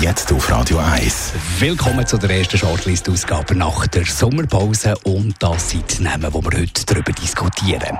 Jetzt auf Radio 1. Willkommen zu der ersten Shortlist-Ausgabe nach der Sommerpause. Und das sind die Namen, die wir heute darüber diskutieren.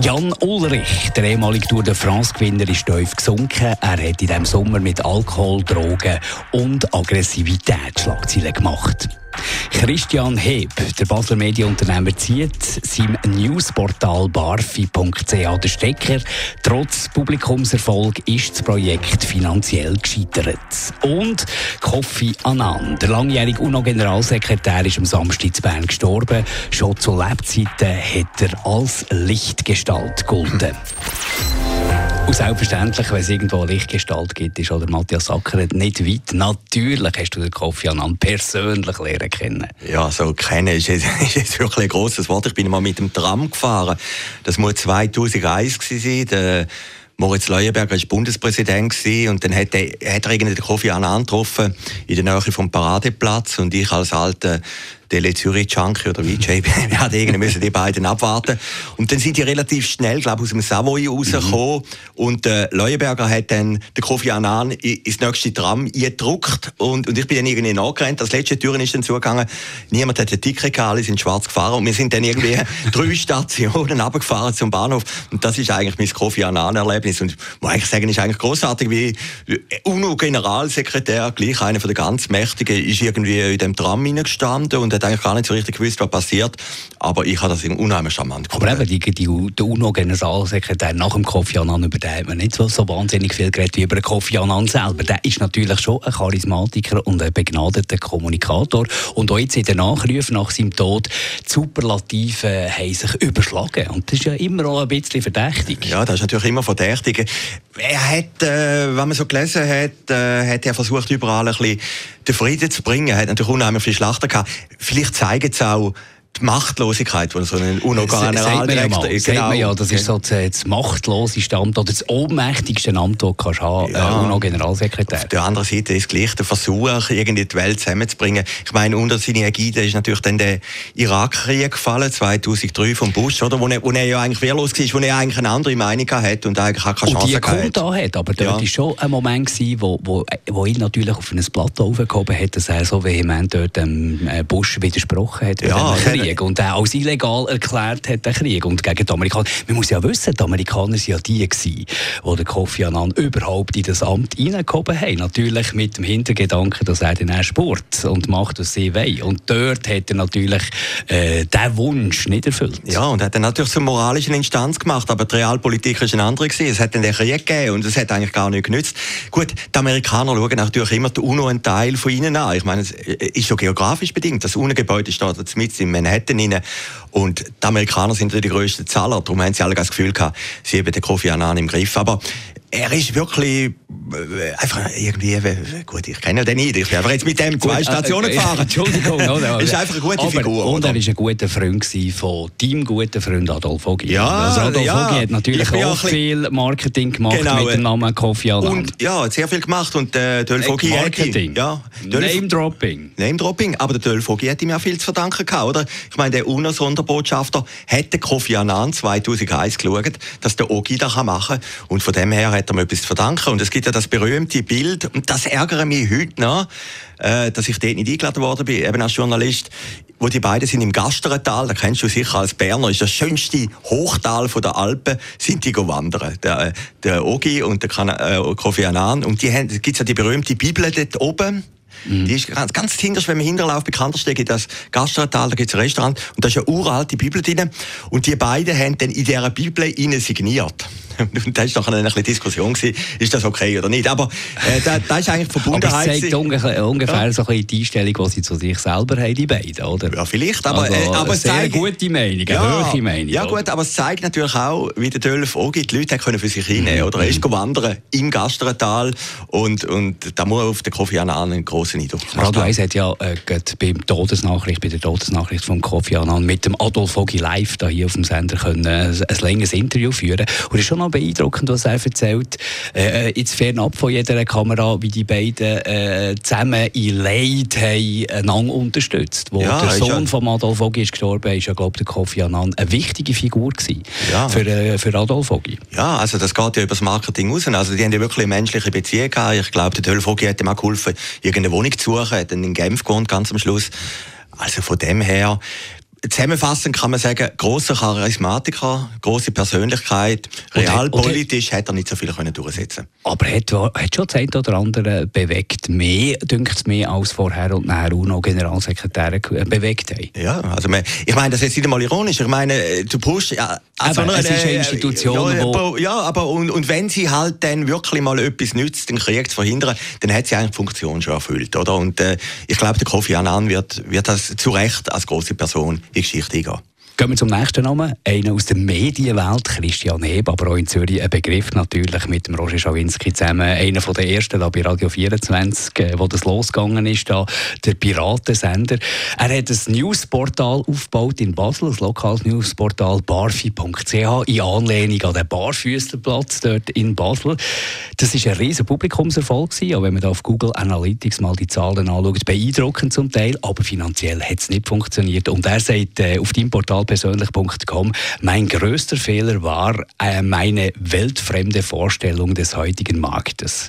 Jan Ulrich, der ehemalige Tour de France-Gewinner, ist tief gesunken. Er hat in diesem Sommer mit Alkohol, Drogen und Aggressivität Schlagzeilen gemacht. Christian Heb, der Basler Medienunternehmer, zieht seinem Newsportal barfi.ch den Stecker. Trotz Publikumserfolg ist das Projekt finanziell gescheitert. Und Kofi Annan, der langjährige UNO-Generalsekretär, ist am Samstag in Bern gestorben. Schon zu Lebzeiten hat er als Lichtgestalt gelten. Und selbstverständlich, wenn es irgendwo Lichtgestalt gibt, ist oder Matthias Sacker nicht weit. Natürlich hast du den Kofi Annan persönlich lernen kennen. Ja, so kennen ist jetzt, ist jetzt wirklich ein grosses Wort. Ich bin mal mit dem Tram gefahren. Das muss 2001 sein. Der Moritz Leuenberger war Bundespräsident und dann hat er, hat er den Kofi Annan getroffen in der Nähe vom Paradeplatz und ich als alter Tele Zürich Junkie oder VJ, irgendwie müssen die beiden abwarten. Und dann sind die relativ schnell, glaube ich, aus dem Savoy rausgekommen. Mhm. Und äh, Leuenberger hat dann den Kofi Annan ins nächste Tram gedruckt und, und ich bin dann irgendwie nachgerannt. Das letzte Türen ist dann zugegangen. Niemand hat ein Ticket gehabt, alle sind schwarz gefahren und wir sind dann irgendwie drei Stationen runtergefahren zum Bahnhof. Und das ist eigentlich mein Kofi Annan-Erlebnis. Und muss ich sagen, ist eigentlich großartig, wie UNO-Generalsekretär, gleich einer den ganz Mächtigen, ist irgendwie in dem Tram hineingestanden hat eigentlich gar nicht so richtig gewusst, was passiert. Aber ich habe das unheimlich charmant gefunden. Aber eben, die, die, der UNO-Generalsekretär nach dem Kofi Annan, über den hat man nicht so, so wahnsinnig viel geredet wie über den Kofi Annan selber. Der ist natürlich schon ein Charismatiker und ein begnadeter Kommunikator. Und auch jetzt in den Nachrufen nach seinem Tod, die Superlativen haben sich überschlagen. Und das ist ja immer auch ein bisschen verdächtig. Ja, das ist natürlich immer verdächtig. Er hat, äh, wenn man so gelesen hat, äh, hat er versucht, überall ein bisschen den Frieden zu bringen. Er hat natürlich unheimlich viele Schlachten gehabt. Vielleicht zeigen es auch, die Machtlosigkeit, die so ein UNO-Generaldirektor ist. Genau. Ja, das ist so das, machtloseste Amt oder das ohnmächtigste Amt, das du haben ja. äh, UNO-Generalsekretär. Auf der anderen Seite ist gleich der Versuch, irgendwie die Welt zusammenzubringen. Ich meine, unter seiner Ägide ist natürlich dann der Irakkrieg gefallen, 2003 vom Bush, oder? Wo er, wo er ja eigentlich wehrlos war, wo er eigentlich eine andere Meinung hatte und eigentlich auch keine Chance und die hatte. hat, aber dort war ja. schon ein Moment, gewesen, wo, wo, wo ihn natürlich auf ein Plateau aufgehoben hat, dass er so vehement dort dem äh, Bush widersprochen hat. Ja, Krieg und der als illegal erklärt hat, den Krieg. Und gegen die Amerikaner. Man muss ja wissen, die Amerikaner waren ja die, gewesen, die den Kofi Annan überhaupt in das Amt reingehoben haben. Natürlich mit dem Hintergedanken, dass er dann Sport und macht, was sie wollen. Und dort hat er natürlich äh, diesen Wunsch nicht erfüllt. Ja, und hat dann natürlich zur moralischen Instanz gemacht, aber die Realpolitik war eine andere. Gewesen. Es hat dann den Krieg gegeben und es hat eigentlich gar nicht genützt. Gut, die Amerikaner schauen natürlich immer die UNO einen Teil von ihnen an. Ich meine, es ist schon geografisch bedingt. Das UNO-Gebäude steht jetzt mit in Manhattan rein. Und die Amerikaner sind die grössten Zahler, darum haben sie alle das Gefühl gehabt, sie haben den Kofi Annan im Griff. Aber er ist wirklich äh, einfach irgendwie, äh, gut, ich kenne den nicht, ich bin einfach jetzt mit dem zwei Stationen äh, gefahren. Entschuldigung, oder? ist einfach eine gute aber, Figur. Und er war ein guter Freund von deinem guten Freund Adolf Ogi. Ja, also Adolf ja, Ogi hat natürlich auch viel Marketing gemacht genau, mit dem Namen Kofi Annan. Und, ja, hat sehr viel gemacht und äh, Adolf Ogi Marketing. Ja, Name-Dropping. Name-Dropping, aber der Adolf Ogi hat ihm ja viel zu verdanken gehabt, oder? Ich meine, der UNO-Sonderbotschafter hätte Kofi Annan 2001 geschaut, dass der Ogi das machen kann und von dem her hat mir etwas zu verdanken und es gibt ja das berühmte Bild, und das ärgere mich heute noch, äh, dass ich dort nicht eingeladen worden bin, eben als Journalist, wo die beiden sind im Gasterental, da kennst du sicher als Berner, ist das schönste Hochtal der Alpen, sind die wandern. Der, der Ogi und der äh, Kofi Annan. Und die haben, gibt's ja die berühmte Bibel dort oben. Mhm. Die ist ganz, ganz hinterst, wenn man Hinterlauf bekannter steht, das Gasterental, da gibt es ein Restaurant und da ist eine uralte Bibel drin. Und die beiden haben dann in dieser Bibel innen signiert. Und da war nachher ein bisschen Diskussion, gewesen, ist das okay oder nicht. Aber äh, da, da ist eigentlich Verbundenheit. Aber es zeigt ungefähr, ungefähr ja. so ein die Einstellung, die sie zu sich selber haben, die beiden, oder? Ja, vielleicht, aber, also, äh, aber sehr zeigt, gute Meinung, eine ja, hohe Meinung. Ja gut, aber es zeigt natürlich auch, wie der Dölf auch gibt, die Leute können für sich hinnehmen, mhm. oder? Er ist mhm. wandern im Gastrental und, und da muss auf den Kofi Annan einen grossen Eindruck machen. Radio 1 hat ja äh, beim Todesnachricht, bei der Todesnachricht von Kofi Annan mit dem Adolf Ogi live da hier auf dem Sender können, äh, ein längeres Interview führen und es ist schon noch beeindruckend, was er erzählt. Äh, jetzt fernab von jeder Kamera, wie die beiden äh, zusammen in Leid haben einander unterstützt. Wo ja, der Sohn ja. von Adolf Ogi ist gestorben, ist ja, glaube der Kofi Annan eine wichtige Figur gewesen ja. für, äh, für Adolf Ogi. Ja, also das geht ja über das Marketing raus. Also die haben ja wirklich eine menschliche Beziehung gehabt. Ich glaube, der Adolf Ogi hat ihm auch geholfen, irgendeine Wohnung zu suchen, hat dann in Genf gewohnt, ganz am Schluss. Also von dem her, Zusammenfassend kann man sagen, großer Charismatiker, große Persönlichkeit, realpolitisch hat er nicht so viel können durchsetzen. Aber hat, hat schon das eine oder andere bewegt, mehr, dünkt es mehr als vorher und nachher UNO-Generalsekretäre bewegt haben? Ja, also man, ich meine, das ist nicht einmal ironisch. Ich meine, du brauchst ja, also aber es ist eine Institution, ja, aber, ja, aber und, und wenn sie halt dann wirklich mal etwas nützt, den Krieg zu verhindern, dann hat sie eigentlich die Funktion schon erfüllt, oder? Und äh, ich glaube, der Kofi Annan wird, wird das zu Recht als große Person die Geschichte eingehen. Gehen wir zum nächsten Namen. Einer aus der Medienwelt, Christian Heb, aber auch in Zürich ein Begriff natürlich mit dem Roger Schawinski zusammen. Einer von den ersten da bei Radio 24, äh, wo das losgegangen ist, da, der Piratensender. Er hat ein Newsportal aufgebaut in Basel, ein lokales Newsportal barfi.ch in Anlehnung an den Barfüßlerplatz dort in Basel. Das war ein riesiger Publikumserfolg gewesen, auch wenn man da auf Google Analytics mal die Zahlen anschaut. Beeindruckend zum Teil, aber finanziell hat es nicht funktioniert. Und er sagt äh, auf deinem Portal persönlich.com. Mein größter Fehler war äh, meine weltfremde Vorstellung des heutigen Marktes.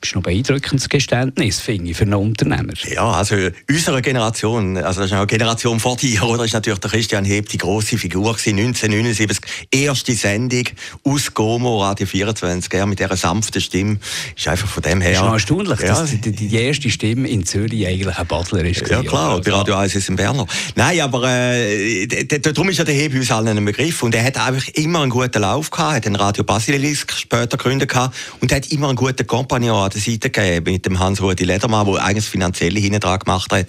Das ist ein beeindruckendes Geständnis, finde ich, für einen Unternehmer. Ja, also unsere Generation, also das ist eine Generation vor dir, oder? ist natürlich der Christian Heb die große Figur gewesen, 1979, erste Sendung aus Gomo, Radio 24, er mit dieser sanften Stimme, ist einfach von dem her... Das ist noch erstaunlich, ja. dass die, die, erste Stimme in Zürich eigentlich ein Butler ist. Ja klar, bei Radio 1 ist ein Berner. Nein, aber äh, darum ist ja der Heb uns allen ein Begriff und er hat einfach immer einen guten Lauf gehabt, hat den Radio Basilisk später gegründet gehabt und hat immer einen guten Kompagnon an der Seite gegeben mit dem Hans-Rudi Ledermann, der eigentlich das Finanzielle hinten dran gemacht hat.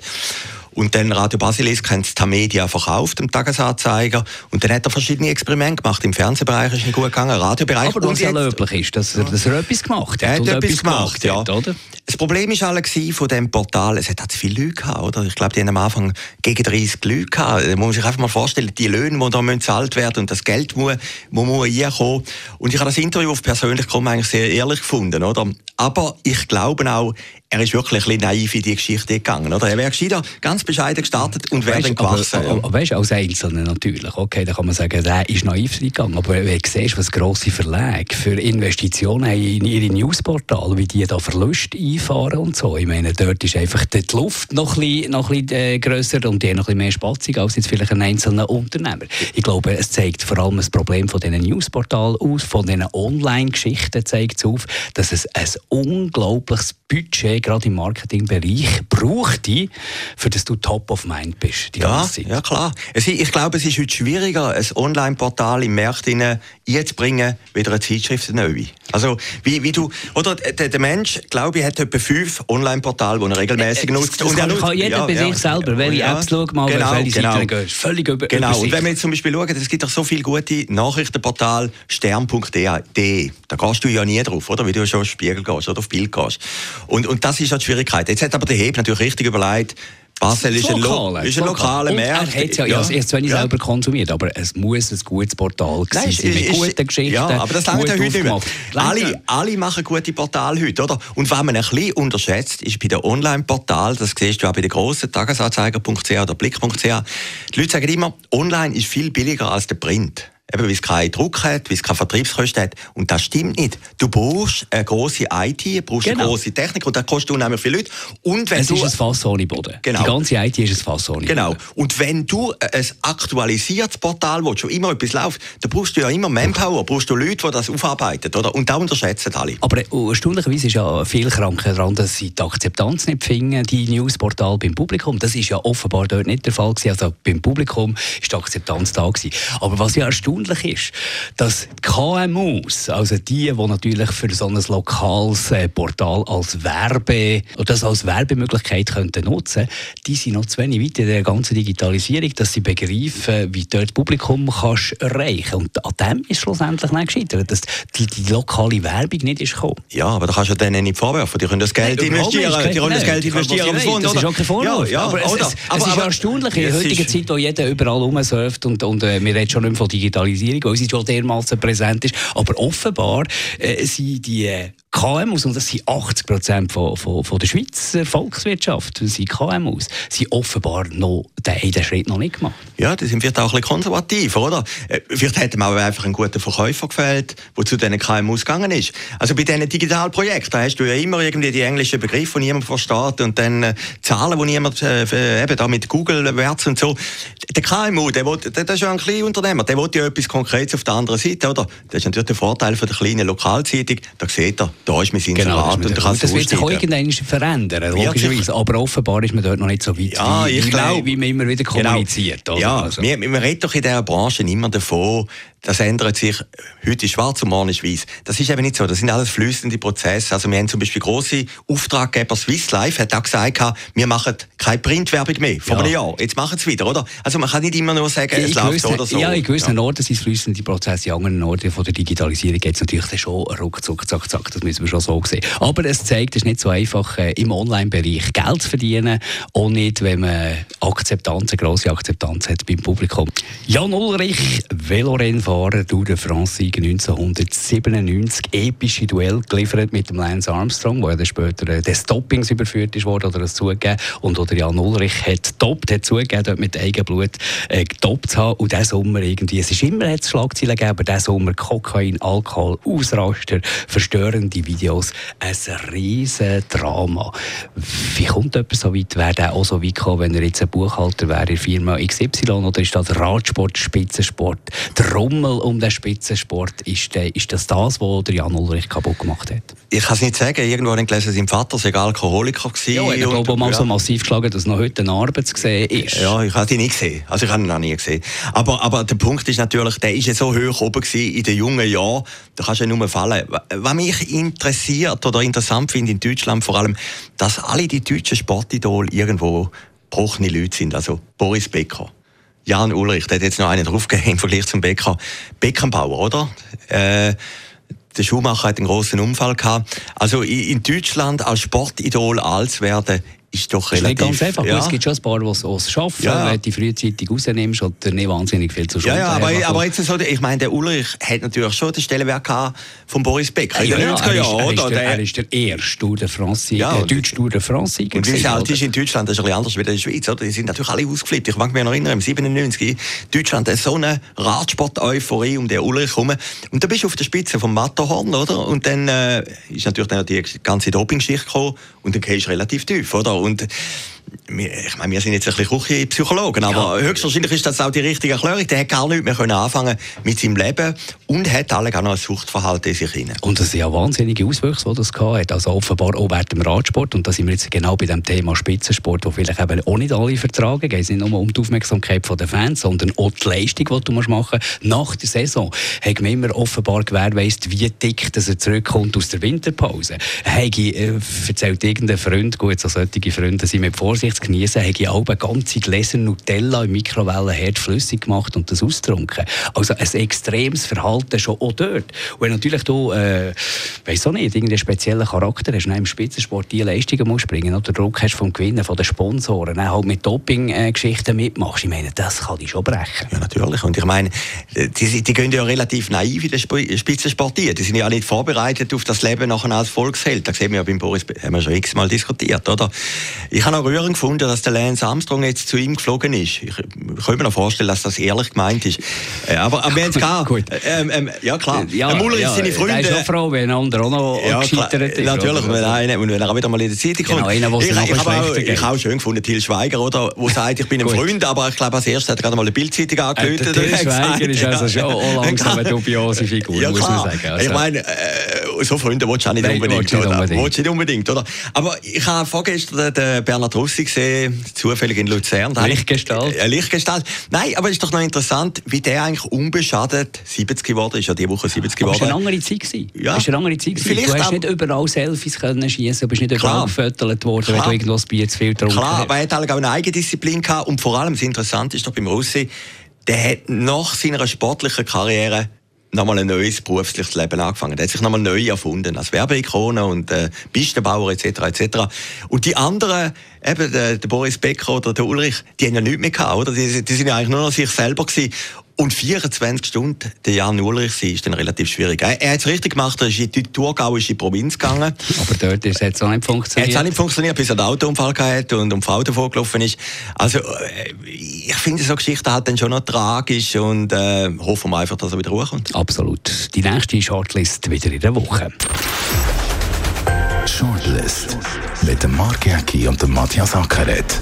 Und dann Radio Basilisk haben Tamedia verkauft, dem Tagesanzeiger. Und dann hat er verschiedene Experimente gemacht. Im Fernsehbereich ist es gut gegangen, Radiobereich. Aber was ja löblich ist, dass er, dass er etwas gemacht hat. Er hat etwas gemacht, ja. Hat, oder? Das Problem war alle von diesem Portal, es hat zu viele Leute gehabt, oder? Ich glaube, die haben am Anfang gegen 30 Leute gehabt. Da muss man sich einfach mal vorstellen, die Löhne, die da gezahlt werden und das Geld muss, muss, muss reinkommen. Und ich habe das Interview auf persönlich kommen eigentlich sehr ehrlich gefunden, oder? Aber ich glaube auch, er ist wirklich ein bisschen naiv in die Geschichte gegangen. Oder? Er wäre gescheiter ganz bescheiden gestartet und wäre dann gewachsen. Aber, aber, weißt, als Einzelner natürlich, okay, da kann man sagen, der ist naiv gegangen. Aber wenn du siehst, was grosse Verlage für Investitionen haben in ihre Newsportale, wie die da Verluste einfahren und so. Ich meine, dort ist einfach die Luft noch ein bisschen, noch ein bisschen äh, grösser und die haben noch ein bisschen mehr Spatzung als jetzt vielleicht ein einzelner Unternehmer. Ich glaube, es zeigt vor allem das Problem von diesen Newsportalen aus, von diesen Online-Geschichten zeigt es auf, dass es ein unglaubliches Budget gerade im Marketingbereich brauchte, für das du top of mind bist. ja, ja, klar. ich glaube, es ist heute schwieriger, ein Online-Portal im Markt einzubringen, wieder eine Zeitschrift neu. Also, wie, wie du, oder der, der Mensch, glaube ich, hat etwa fünf Online-Portale, die er regelmäßig äh, nutzt. Das und kann, kann jeder ja, bei sich selber, welche ja, Apps schaut mal, genau, welche genau. Seiten gehst. Völlig über, Genau, und wenn wir jetzt zum Beispiel schauen, es gibt doch so viele gute Nachrichtenportale, stern.de, da gehst du ja nie drauf, oder? Wie du schon auf Spiegel gehst oder auf Bild gehst. Und, und das ist halt die Schwierigkeit. Jetzt hat aber der Heb natürlich richtig überlegt, Basel ist ein, Lo ist ein lokaler Markt. Er hat ja, ja. erst wenn ich ja. selber konsumiert, aber es muss ein gutes Portal sein mit guten Geschichten. Ja, aber das langt ja heute nicht mehr. Alle, alle machen gute Portale heute, oder? Und was man ein bisschen unterschätzt, ist bei den Online-Portalen, das siehst du auch bei den grossen Tagesanzeiger.ch oder Blick.ch, die Leute sagen immer, online ist viel billiger als der Print eben weil es keinen Druck hat, weil es keine Vertriebskosten hat. Und das stimmt nicht. Du brauchst eine grosse IT, du brauchst genau. eine grosse Technik und das kostet unheimlich viele Leute. Und wenn es du, ist ein Fass ohne Boden. Genau. Die ganze IT ist ein Fass ohne Genau. Und wenn du ein aktualisiertes Portal willst, schon immer etwas läuft, dann brauchst du ja immer Manpower, brauchst du Leute, die das aufarbeiten. Oder? Und da unterschätzen alle. Aber uh, erstaunlicherweise ist ja viel Kranke daran, dass sie die Akzeptanz nicht finden, die Newsportal beim Publikum. Das ist ja offenbar dort nicht der Fall gewesen. Also beim Publikum ist die Akzeptanz da gewesen. Aber was ja erstaunlich erstaunlich ist, dass die KMUs, also die, die natürlich für so ein lokales äh, Portal als Werbe oder das als Werbemöglichkeit könnten nutzen, die sind noch zu wenig weit in der ganzen Digitalisierung, dass sie begreifen, wie dort das Publikum kannst erreichen Und an dem ist schlussendlich nicht gescheitert, dass die, die, lokale Werbung nicht ist gekommen. Ja, aber da kannst du denen nicht vorwerfen. Die können das Geld Nein, investieren. Die können das Geld investieren. Das ist auch kein Vorwurf. Ja, ja, aber es, es, es aber, ist aber, erstaunlich in der heutigen Zeit, wo jeder überall rumsurft und, und äh, wir reden schon nicht mehr von Digitalisierung Digitalisierung, weil sie schon dermaßen präsent ist. Aber offenbar äh, sind die äh, KMUs, und das sind 80 Prozent von, von, von der Schweizer Volkswirtschaft, sind KMUs, sind offenbar noch den, den Schritt noch nicht gemacht. Ja, die sind vielleicht auch ein bisschen konservativ, oder? Äh, vielleicht hätte man auch einfach einen guten Verkäufer gefällt, der zu diesen KMUs gegangen ist. Also bei diesen Digitalprojekten, da hast du ja immer irgendwie die englischen Begriffe, die niemand versteht, und dann äh, Zahlen, die niemand, äh, eben da mit Google Werts und so. Der KMU, der, will, der, der ist ja ein kleiner Unternehmer, der will ja etwas Konkretes auf der anderen Seite, oder? Das ist natürlich der Vorteil von der kleinen Lokalzeitung, da sieht er, da ist mein Inserat genau, und da Das wird sich auch irgendwann verändern, logischerweise. Aber offenbar ist man dort noch nicht so weit, ja, wie, ich glaub, wie man immer wieder genau. kommuniziert. Genau. Ja, also. wir, wir reden doch in dieser Branche immer davon, das ändert sich. Heute ist schwarz und morgen ist weiß. Das ist eben nicht so. Das sind alles fließende Prozesse. Also wir haben zum Beispiel große Auftraggeber, Swiss Life hat auch gesagt, wir machen keine Printwerbung mehr vor ja. einem Jahr. Jetzt machen sie wieder, oder? Also man kann nicht immer nur sagen, es läuft so oder so. Ja, in gewissen ja. Orten sind es fließende Prozesse, in anderen Orten von der Digitalisierung geht es natürlich schon ruckzuck, zack, zack. Das müssen wir schon so sehen. Aber es zeigt, es ist nicht so einfach, äh, im Online-Bereich Geld zu verdienen, auch nicht, wenn man Akzeptanz, eine grosse Akzeptanz hat beim Publikum. Jan Ulrich, Velorennfahrer Fahrer Tour de France 1997 epische Duell geliefert mit dem Lance Armstrong, wo er dann später äh, des Stoppings überführt ist worden oder das zugegeben und oder Jan Ulrich hat toppt, hat zugegeben, dort mit Eigenblut äh, getoppt zu haben und diesen Sommer irgendwie, es ist immer hat Schlagzeilen gegeben, aber diesen Sommer Kokain, Alkohol, Ausraster, verstörende Videos, ein riesen Drama. Wie kommt jemand so weit, wäre der auch so weit gekommen, wenn er jetzt ein Buchhalter wäre in der Firma XY oder ist das Radsport, Spitzensport, Drum Rummel um den Spitzensport. Ist, der, ist das das, was der Jan Ulrich kaputt gemacht hat? Ich kann es nicht sagen. Irgendwo habe ich gelesen, sein Vater sei Alkoholiker gewesen. Ja, er hat mal ja. so massiv geschlagen, dass noch heute eine Arbeit zu sehen ist. Ja, ich habe ihn nicht gesehen. Also ich habe ihn noch nie gesehen. Aber, aber der Punkt ist natürlich, der ist ja so hoch oben gewesen in den jungen Jahren, da kannst du ja nur fallen. Was mich interessiert oder interessant finde in Deutschland vor allem, dass alle die deutschen Sportidole irgendwo gebrochene Leute sind. Also Boris Becker. Jan Ulrich, der hat jetzt noch einen draufgegeben im Vergleich zum Becker. Beckenbauer, oder? Äh, der Schuhmacher hat einen großen Unfall gehabt. Also in Deutschland als Sportidol alt werden, ist doch relativ... Ist nicht ganz einfach, ja. es gibt schon ein paar, die es schaffen, ja. wenn du die frühzeitig rausnimmst oder nicht wahnsinnig viel zu Schulden Ja, ja aber, aber jetzt so, ich meine, der Ulrich hat natürlich schon den Stellenwert von Boris Becker in den 90er Jahren, oder? Er ist der erste Tour de France, ja, der deutsche Tour de France Und wie es halt ist in Deutschland, das ist ein bisschen anders als in der Schweiz, oder? Die sind natürlich alle ausgeflippt. Ich mag mich noch erinnern, im 97 Deutschland hat so eine Radsport-Euphorie um den Ulrich herum. Und da bist du auf der Spitze vom Matterhorn, oder? Und dann äh, ist natürlich dann die ganze Doping-Schicht gekommen und dann gehst du relativ tief, oder? Und ich meine, wir sind jetzt ein bisschen Küchenpsychologen, aber ja. höchstwahrscheinlich ist das auch die richtige Erklärung. Der hat gar nicht mehr können anfangen mit seinem Leben und hat alle auch noch ein Suchtverhalten in sich hinein. Und das sind ja wahnsinnige Auswüchse, die das hat. Also offenbar auch während dem Radsport. Und da sind wir jetzt genau bei dem Thema Spitzensport, wo vielleicht eben auch nicht alle vertragen. Es geht nicht nur um die Aufmerksamkeit der Fans, sondern auch die Leistung, die du machen musst. Nach der Saison hat man immer offenbar gewährleistet, wie dick dass er zurückkommt aus der Winterpause. Hat äh, erzählt irgendein Freund, gut, so solche Freunde sind mit Vorsicht zu genießen, habe ich auch ganze Gläser Nutella im Mikrowellenherd flüssig gemacht und das austrunken. Also ein extremes Verhalten schon auch dort. Und wenn natürlich du, äh, weiss auch nicht, irgendeinen speziellen Charakter hast, im Spitzensport die Leistungen musst bringen oder Druck hast vom Gewinnen, von den Sponsoren, dann halt mit Doping-Geschichten mitmachst, ich meine, das kann dich schon brechen. Ja, natürlich. Und ich meine, die, die gehen ja relativ naiv in den Spitzensport Die sind ja nicht vorbereitet auf das Leben nachher als Volksheld. Das sehen wir ja beim Boris, haben wir schon x-mal diskutiert, oder? Ich habe auch rührend gefunden, dass der Lance Armstrong jetzt zu ihm geflogen ist. Ich, ich kann mir noch vorstellen, dass das ehrlich gemeint ist. Äh, aber, aber wir haben es gehabt. Gut. Ähm, ähm, ja, klar. Ja, Muller ja, seine Freunde. Er ist schon froh, wenn ein anderer auch noch ja, gescheitert ist. Natürlich, wenn, einer, wenn er auch wieder mal in der Zeitung kommt. Genau, ich, ich, ich habe auch schön gefunden, Til Schweiger, oder, wo sagt, ich bin ein Freund, aber ich glaube, als erstes hat er gerade mal eine Bildzeitung angelötet. Äh, Til Schweiger ist also schon auch langsam eine dubiose Figur, ja, muss man sagen. Also. Ich meine, äh, so Freunde willst du auch nicht Nein, unbedingt? Willst du nicht unbedingt, oder? Aber ich habe vorgestern den Bernhard Rossi gesehen, zufällig in Luzern. Lichtgestalt. Äh, Lichtgestalt. Nein, aber es ist doch noch interessant, wie der eigentlich unbeschadet 70 geworden ist. Ja, diese Woche 70 geworden. Aber es war eine andere Zeit. Ja. Es war eine andere Zeit. Vielleicht du hast nicht überall Selfies können schießen, du bist nicht überall gefüttert worden, Klar. wenn du irgendwo das Bier zu viel getrunken Klar, aber er hat auch eine Eigendisziplin gehabt. Und vor allem, das Interessante ist doch beim Rossi, der hat nach seiner sportlichen Karriere nochmal ein neues berufliches Leben angefangen. Er hat sich nochmal neu erfunden, als Werbeikone und äh, Pistenbauer etc. etc. Und die anderen, eben der, der Boris Becker oder der Ulrich, die haben ja nichts mehr gehabt, oder? Die, die sind ja eigentlich nur noch sich selber gewesen. Und 24 Stunden der Jan Ulrich sein, ist dann relativ schwierig. Er, er hat es richtig gemacht, er ist in die thurgauische Provinz gegangen. Aber dort ist es auch nicht funktioniert. Es hat auch nicht funktioniert, bis er einen Autounfall hatte und um Auto vorgelaufen ist. Also, äh, ich finde so Geschichten halt dann schon noch tragisch und äh, hoffen wir einfach, dass er wieder hochkommt. Absolut. Die nächste Shortlist wieder in der Woche. Shortlist mit dem Mark Jäcki und dem Matthias Ackeret.